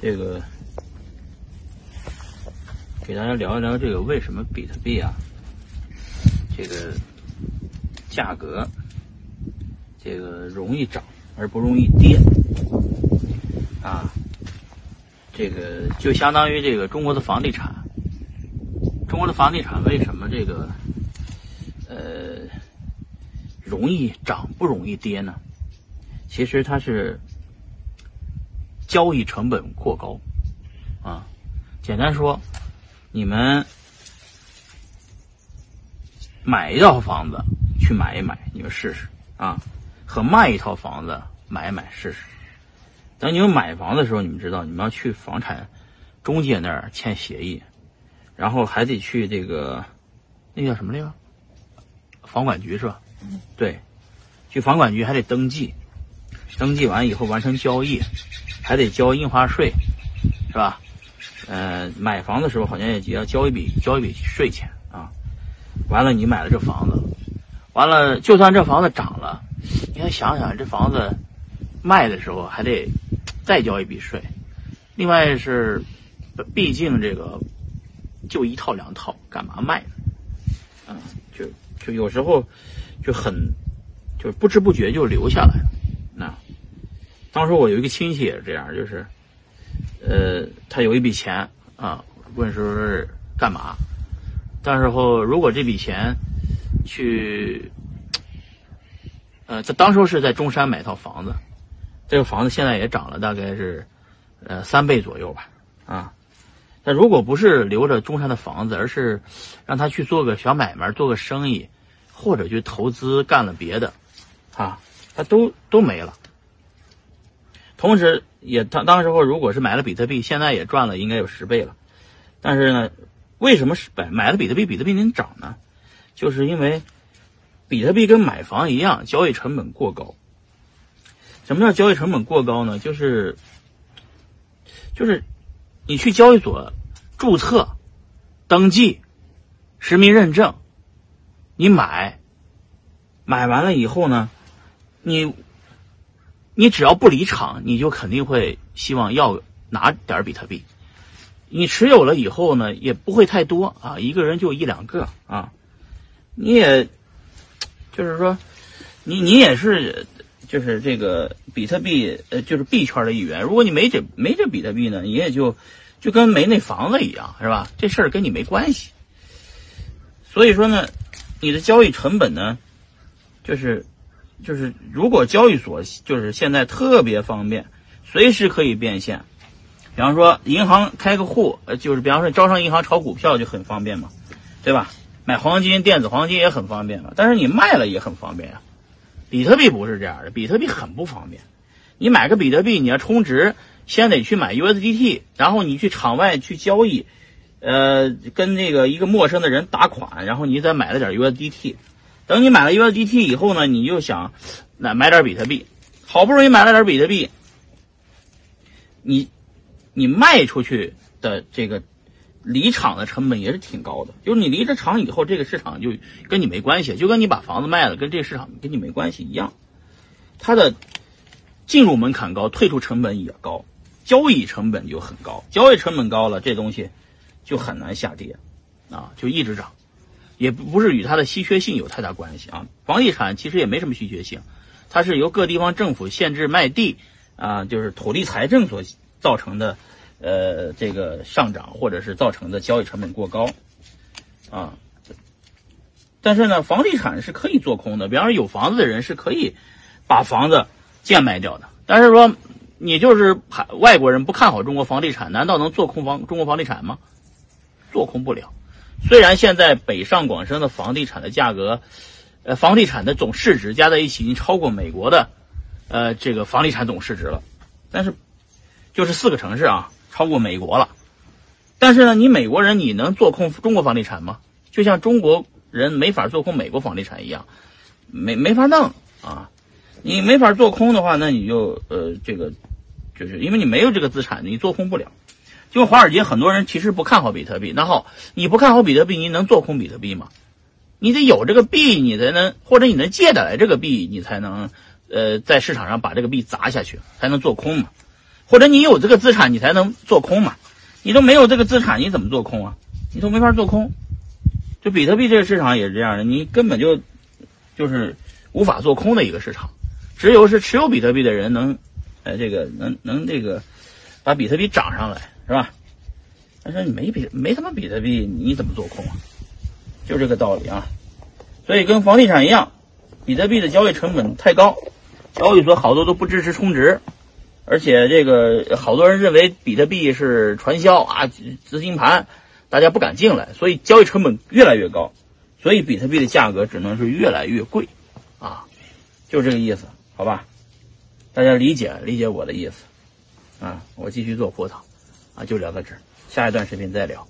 这个给大家聊一聊这个为什么比特币啊，这个价格这个容易涨而不容易跌啊，这个就相当于这个中国的房地产，中国的房地产为什么这个呃容易涨不容易跌呢？其实它是。交易成本过高，啊，简单说，你们买一套房子去买一买，你们试试啊，和卖一套房子买一买试试。等你们买房的时候，你们知道你们要去房产中介那儿签协议，然后还得去这个那叫什么来着？房管局是吧？对，去房管局还得登记，登记完以后完成交易。还得交印花税，是吧？呃，买房的时候好像也要交一笔交一笔税钱啊。完了，你买了这房子，完了，就算这房子涨了，你想想这房子卖的时候还得再交一笔税。另外是，毕竟这个就一套两套，干嘛卖呢？嗯，就就有时候就很就不知不觉就留下来了。当时我有一个亲戚也是这样，就是，呃，他有一笔钱啊，问说是干嘛？到时候如果这笔钱去，呃，他当时是在中山买套房子，这个房子现在也涨了，大概是呃三倍左右吧，啊，但如果不是留着中山的房子，而是让他去做个小买卖，做个生意，或者去投资干了别的，啊，他都都没了。同时，也当当时候，如果是买了比特币，现在也赚了，应该有十倍了。但是呢，为什么是买买了比特币，比特币能涨呢？就是因为比特币跟买房一样，交易成本过高。什么叫交易成本过高呢？就是就是你去交易所注册、登记、实名认证，你买买完了以后呢，你。你只要不离场，你就肯定会希望要拿点比特币。你持有了以后呢，也不会太多啊，一个人就一两个啊。你也就是说，你你也是就是这个比特币呃，就是币圈的一员。如果你没这没这比特币呢，你也就就跟没那房子一样，是吧？这事儿跟你没关系。所以说呢，你的交易成本呢，就是。就是如果交易所就是现在特别方便，随时可以变现。比方说银行开个户，呃，就是比方说招商银行炒股票就很方便嘛，对吧？买黄金，电子黄金也很方便嘛。但是你卖了也很方便呀。比特币不是这样的，比特币很不方便。你买个比特币，你要充值，先得去买 USDT，然后你去场外去交易，呃，跟那个一个陌生的人打款，然后你再买了点 USDT。等你买了 USDT 以后呢，你就想，那买点比特币，好不容易买了点比特币，你，你卖出去的这个离场的成本也是挺高的。就是你离着场以后，这个市场就跟你没关系，就跟你把房子卖了，跟这个市场跟你没关系一样。它的进入门槛高，退出成本也高，交易成本就很高。交易成本高了，这东西就很难下跌，啊，就一直涨。也不是与它的稀缺性有太大关系啊，房地产其实也没什么稀缺性，它是由各地方政府限制卖地啊，就是土地财政所造成的，呃，这个上涨或者是造成的交易成本过高啊。但是呢，房地产是可以做空的，比方说有房子的人是可以把房子贱卖掉的。但是说你就是外国人不看好中国房地产，难道能做空房中国房地产吗？做空不了。虽然现在北上广深的房地产的价格，呃，房地产的总市值加在一起已经超过美国的，呃，这个房地产总市值了，但是，就是四个城市啊，超过美国了。但是呢，你美国人你能做空中国房地产吗？就像中国人没法做空美国房地产一样，没没法弄啊。你没法做空的话，那你就呃，这个，就是因为你没有这个资产，你做空不了。就华尔街很多人其实不看好比特币，那好，你不看好比特币，你能做空比特币吗？你得有这个币，你才能，或者你能借得来这个币，你才能，呃，在市场上把这个币砸下去，才能做空嘛。或者你有这个资产，你才能做空嘛。你都没有这个资产，你怎么做空啊？你都没法做空。就比特币这个市场也是这样的，你根本就就是无法做空的一个市场。只有是持有比特币的人能，呃，这个能能这个把比特币涨上来，是吧？但是你没比没他妈比特币，你怎么做空啊？就这个道理啊。所以跟房地产一样，比特币的交易成本太高，交易所好多都不支持充值，而且这个好多人认为比特币是传销啊，资金盘，大家不敢进来，所以交易成本越来越高，所以比特币的价格只能是越来越贵，啊，就这个意思。好吧，大家理解理解我的意思，啊，我继续做葡萄，啊，就聊到这儿，下一段视频再聊。